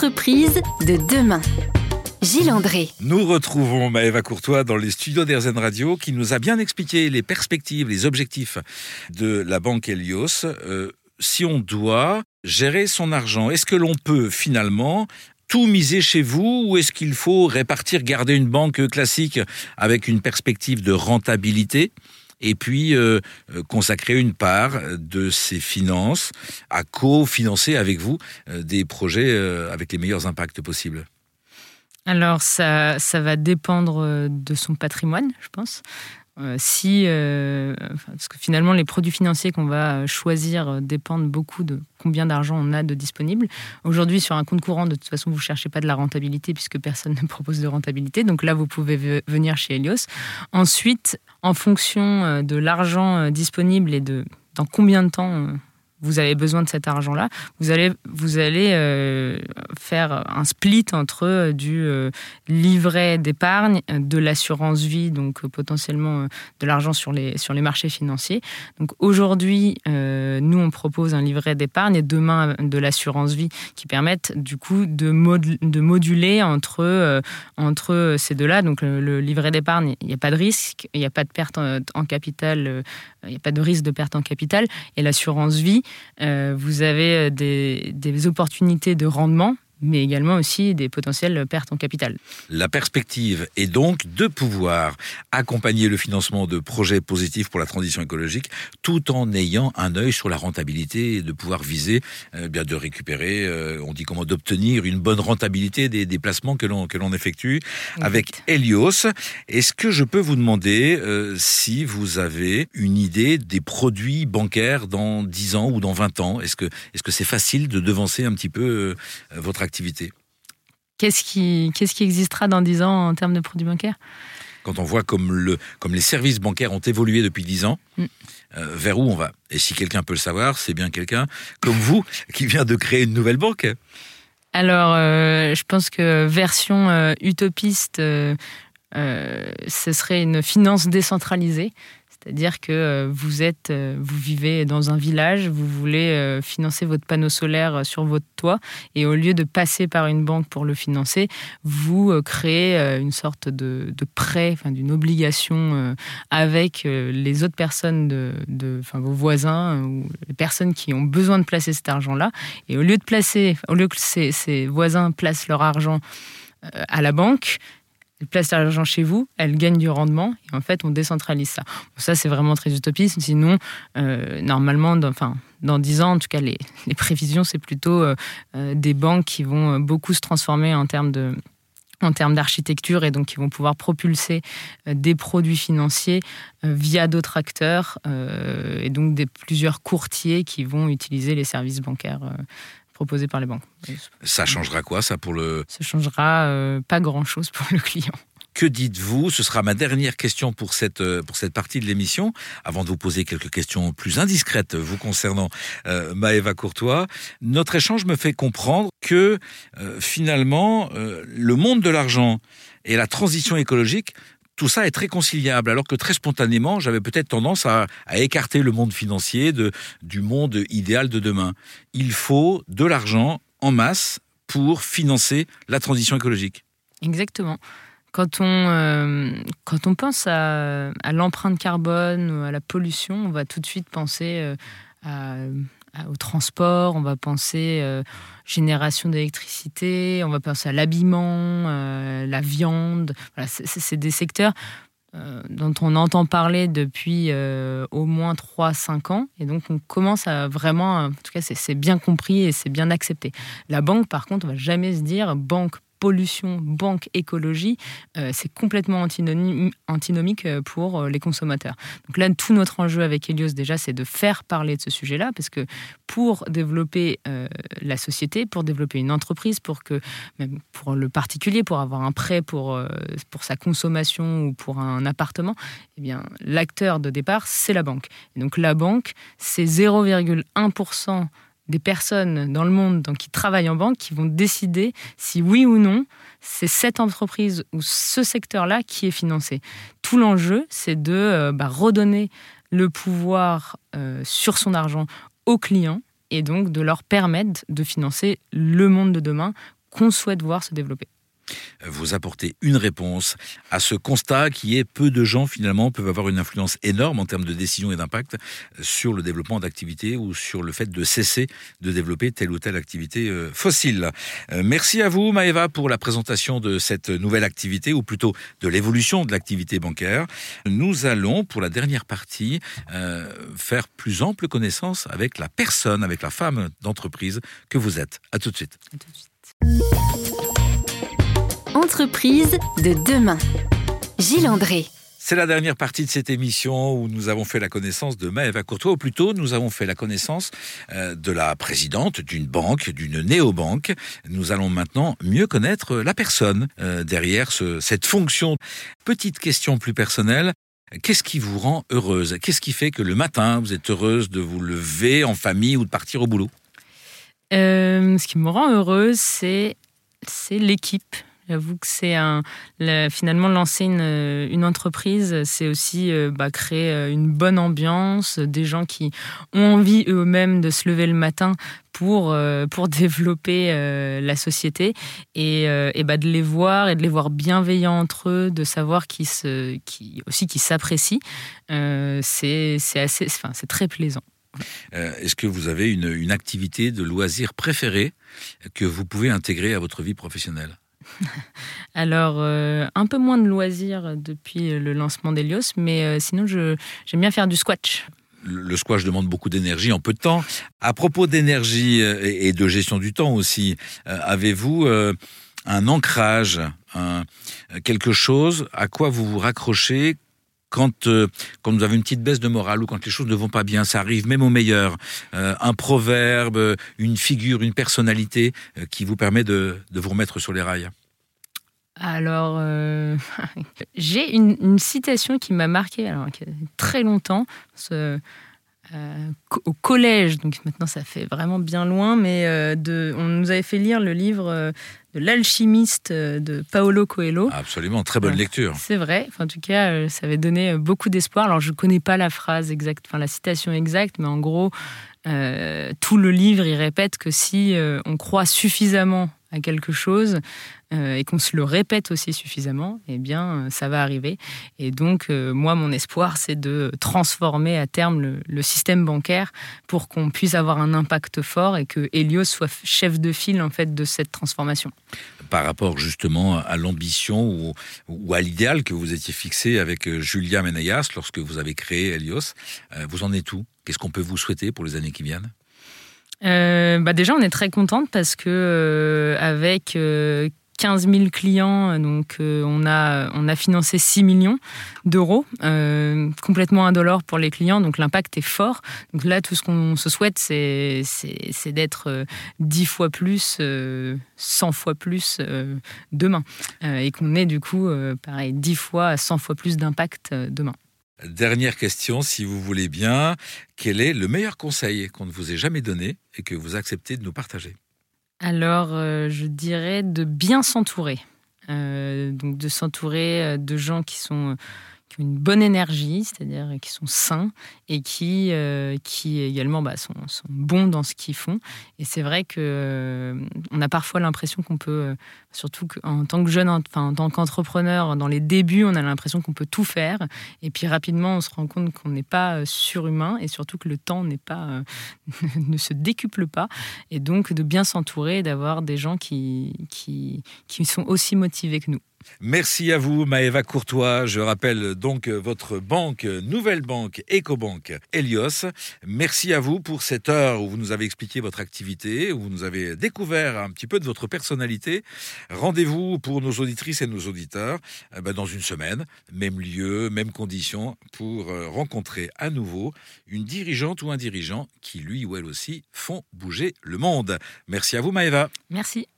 De demain. Gilles André. Nous retrouvons Maëva Courtois dans les studios d'Airzen Radio qui nous a bien expliqué les perspectives, les objectifs de la banque Helios. Euh, si on doit gérer son argent, est-ce que l'on peut finalement tout miser chez vous ou est-ce qu'il faut répartir, garder une banque classique avec une perspective de rentabilité? Et puis euh, euh, consacrer une part de ses finances à co-financer avec vous euh, des projets avec les meilleurs impacts possibles alors, ça, ça va dépendre de son patrimoine, je pense. si, parce que finalement, les produits financiers qu'on va choisir dépendent beaucoup de combien d'argent on a de disponible. Aujourd'hui, sur un compte courant, de toute façon, vous ne cherchez pas de la rentabilité puisque personne ne propose de rentabilité. Donc là, vous pouvez venir chez Helios. Ensuite, en fonction euh, de l'argent euh, disponible et de dans combien de temps euh, vous avez besoin de cet argent-là, vous allez, vous allez euh, faire un split entre euh, du euh, livret d'épargne, de l'assurance vie, donc potentiellement de l'argent sur les, sur les marchés financiers. Donc aujourd'hui, nous, on propose un livret d'épargne et demain de l'assurance vie qui permettent du coup de, de moduler entre, entre ces deux-là. Donc le, livret d'épargne, il n'y a pas de risque, il n'y a pas de perte en capital, il n'y a pas de risque de perte en capital. Et l'assurance vie, euh, vous avez euh, des opportunités de rendement mais également aussi des potentielles pertes en capital. La perspective est donc de pouvoir accompagner le financement de projets positifs pour la transition écologique tout en ayant un œil sur la rentabilité et de pouvoir viser euh, bien de récupérer, euh, on dit comment, d'obtenir une bonne rentabilité des, des placements que l'on que l'on effectue avec Helios. Est-ce que je peux vous demander euh, si vous avez une idée des produits bancaires dans 10 ans ou dans 20 ans? Est-ce que est-ce que c'est facile de devancer un petit peu votre activité Qu'est-ce qui, qu'est-ce qui existera dans 10 ans en termes de produits bancaires? Quand on voit comme, le, comme les services bancaires ont évolué depuis 10 ans, mm. euh, vers où on va? Et si quelqu'un peut le savoir, c'est bien quelqu'un comme vous qui vient de créer une nouvelle banque. Alors, euh, je pense que version euh, utopiste, ce serait une finance décentralisée. C'est-à-dire que euh, vous êtes, euh, vous vivez dans un village, vous voulez euh, financer votre panneau solaire sur votre toit, et au lieu de passer par une banque pour le financer, vous créez une sorte de, prêt, enfin, d'une obligation avec les autres personnes vos voisins ou les personnes qui ont besoin de placer cet argent-là. Et au lieu de placer, au lieu que ces, voisins placent leur argent à la banque, place l'argent chez vous, elle gagne du rendement, et en fait, on décentralise ça. ça, c'est vraiment très utopiste. Sinon, euh, normalement, dans, enfin, dans 10 ans, en tout cas, les, prévisions, c'est plutôt euh, euh, des banques qui vont beaucoup se transformer en termes de en termes d'architecture et donc qui vont pouvoir propulser des produits financiers via d'autres acteurs et donc des plusieurs courtiers qui vont utiliser les services bancaires proposés par les banques. Ça changera quoi, ça, pour le... Ça changera euh, pas grand-chose pour le client. Que dites-vous? Ce sera ma dernière question pour cette, euh, pour cette partie de l'émission, avant de vous poser quelques questions plus indiscrètes vous concernant, euh, Maëva Courtois. Notre échange me fait comprendre que euh, finalement, le monde de l'argent et la transition écologique tout ça est très conciliable, alors que très spontanément, j'avais peut-être tendance à, écarter le monde financier du monde idéal de demain. Il faut de l'argent en masse pour financer la transition écologique. Exactement. Quand on, euh, quand on pense à, l'empreinte carbone ou à la pollution, on va tout de suite penser euh, à au transport, on va penser euh, génération d'électricité, on va penser à l'habillement, euh, la viande. Voilà, c'est des secteurs euh, dont on entend parler depuis au moins 3-5 ans. Et donc, on commence à vraiment, en tout cas, c'est bien compris et c'est bien accepté. La banque, par contre, on va jamais se dire banque pollution, banque, écologie, euh, c'est complètement antinomique euh, pour euh, les consommateurs. Donc là, tout notre enjeu avec Helios, déjà, c'est de faire parler de ce sujet-là, parce que pour développer la société, pour développer une entreprise, pour que, même pour le particulier, pour avoir un prêt pour, pour sa consommation ou pour un appartement, eh bien, l'acteur de départ, c'est la banque. Et donc la banque, c'est 0,1% des personnes dans le monde qui travaillent en banque qui vont décider si oui ou non c'est cette entreprise ou ce secteur-là qui est financé. Tout l'enjeu, c'est de euh, bah, redonner le pouvoir euh, sur son argent aux clients et donc de leur permettre de financer le monde de demain qu'on souhaite voir se développer vous apportez une réponse à ce constat qui est peu de gens finalement peuvent avoir une influence énorme en termes de décision et d'impact sur le développement d'activités ou sur le fait de cesser de développer telle ou telle activité euh, fossile. Euh, merci à vous Maëva pour la présentation de cette nouvelle activité ou plutôt de l'évolution de l'activité bancaire. Nous allons pour la dernière partie euh, faire plus ample connaissance avec la personne, avec la femme d'entreprise que vous êtes. À. À tout de suite. De demain. Gilles André. C'est la dernière partie de cette émission où nous avons fait la connaissance de Maëva Courtois, ou plutôt nous avons fait la connaissance euh, de la présidente d'une banque, d'une néobanque. Nous allons maintenant mieux connaître la personne euh, derrière cette fonction. Petite question plus personnelle. Qu'est-ce qui vous rend heureuse? Qu'est-ce qui fait que le matin, vous êtes heureuse de vous lever en famille ou de partir au boulot? Euh, Ce qui me rend heureuse, c'est l'équipe J'avoue que c'est finalement, lancer une, entreprise, c'est aussi euh, bah, créer euh, une bonne ambiance, des gens qui ont envie eux-mêmes de se lever le matin pour, euh, pour développer la société et, bah, de les voir et de les voir bienveillants entre eux, de savoir qui, aussi qu'ils s'apprécient. c'est assez, enfin, c'est très plaisant. Est-ce que vous avez une, une activité de loisir préférée que vous pouvez intégrer à votre vie professionnelle? Alors, euh, un peu moins de loisirs depuis le lancement d'Elios, mais euh, sinon, j'aime bien faire du squash. Le, squash demande beaucoup d'énergie en peu de temps. À propos d'énergie euh, et, de gestion du temps aussi, avez-vous un ancrage, quelque chose à quoi vous vous raccrochez quand, quand vous avez une petite baisse de morale ou quand les choses ne vont pas bien, ça arrive même au meilleur, un proverbe, une figure, une personnalité qui vous permet de, de, vous remettre sur les rails? Alors, euh, j'ai une, citation qui m'a marqué alors, très longtemps. Euh, au collège, donc maintenant ça fait vraiment bien loin, mais euh, de, on nous avait fait lire le livre de l'alchimiste de Paolo Coelho. Absolument, très bonne lecture. C'est vrai, en tout cas, ça avait donné beaucoup d'espoir. Alors je ne connais pas la phrase exacte, enfin la citation exacte, mais en gros, tout le livre, il répète que si on croit suffisamment à quelque chose euh, et qu'on se le répète aussi suffisamment, eh bien, euh, ça va arriver. Et donc, euh, moi, mon espoir, c'est de transformer à terme le, système bancaire pour qu'on puisse avoir un impact fort et que Helios soit chef de file en fait de cette transformation. Par rapport justement à l'ambition ou, à l'idéal que vous étiez fixé avec Julia Menayas lorsque vous avez créé Helios, vous en êtes où? Qu'est-ce qu'on peut vous souhaiter pour les années qui viennent? Bah déjà, on est très contente parce que euh, avec 15 000 clients, donc euh, on, a, on a financé 6 millions d'euros, euh, complètement indolore pour les clients, donc l'impact est fort. Donc là, tout ce qu'on se souhaite, c'est, d'être 10 fois plus, 100 fois plus demain, et qu'on ait du coup, pareil, 10 fois, 100 fois plus d'impact demain. Dernière question, si vous voulez bien. Quel est le meilleur conseil qu'on ne vous ait jamais donné et que vous acceptez de nous partager? Alors, euh, je dirais de bien s'entourer. Euh, donc, de s'entourer euh, de gens qui sont qui ont une bonne énergie, c'est-à-dire qui sont sains et qui, euh, qui également bah, sont, sont, bons dans ce qu'ils font. Et c'est vrai que euh, on a parfois l'impression qu'on peut, euh, surtout en tant que jeune, enfin, en tant qu'entrepreneur, dans les débuts, on a l'impression qu'on peut tout faire. Et puis rapidement, on se rend compte qu'on n'est pas surhumain et surtout que le temps ne se décuple pas. Et donc de bien s'entourer, d'avoir des gens qui, qui, qui sont aussi motivés que nous. Merci à vous, Maëva Courtois. Je rappelle donc votre banque, nouvelle banque, EcoBank Helios. Merci à vous pour cette heure où vous nous avez expliqué votre activité, où vous nous avez découvert un petit peu de votre personnalité. Rendez-vous pour nos auditrices et nos auditeurs eh ben, dans une semaine, même lieu, même conditions, pour euh, rencontrer à nouveau une dirigeante ou un dirigeant qui, lui ou elle aussi, font bouger le monde. Merci à vous, Maëva. Merci.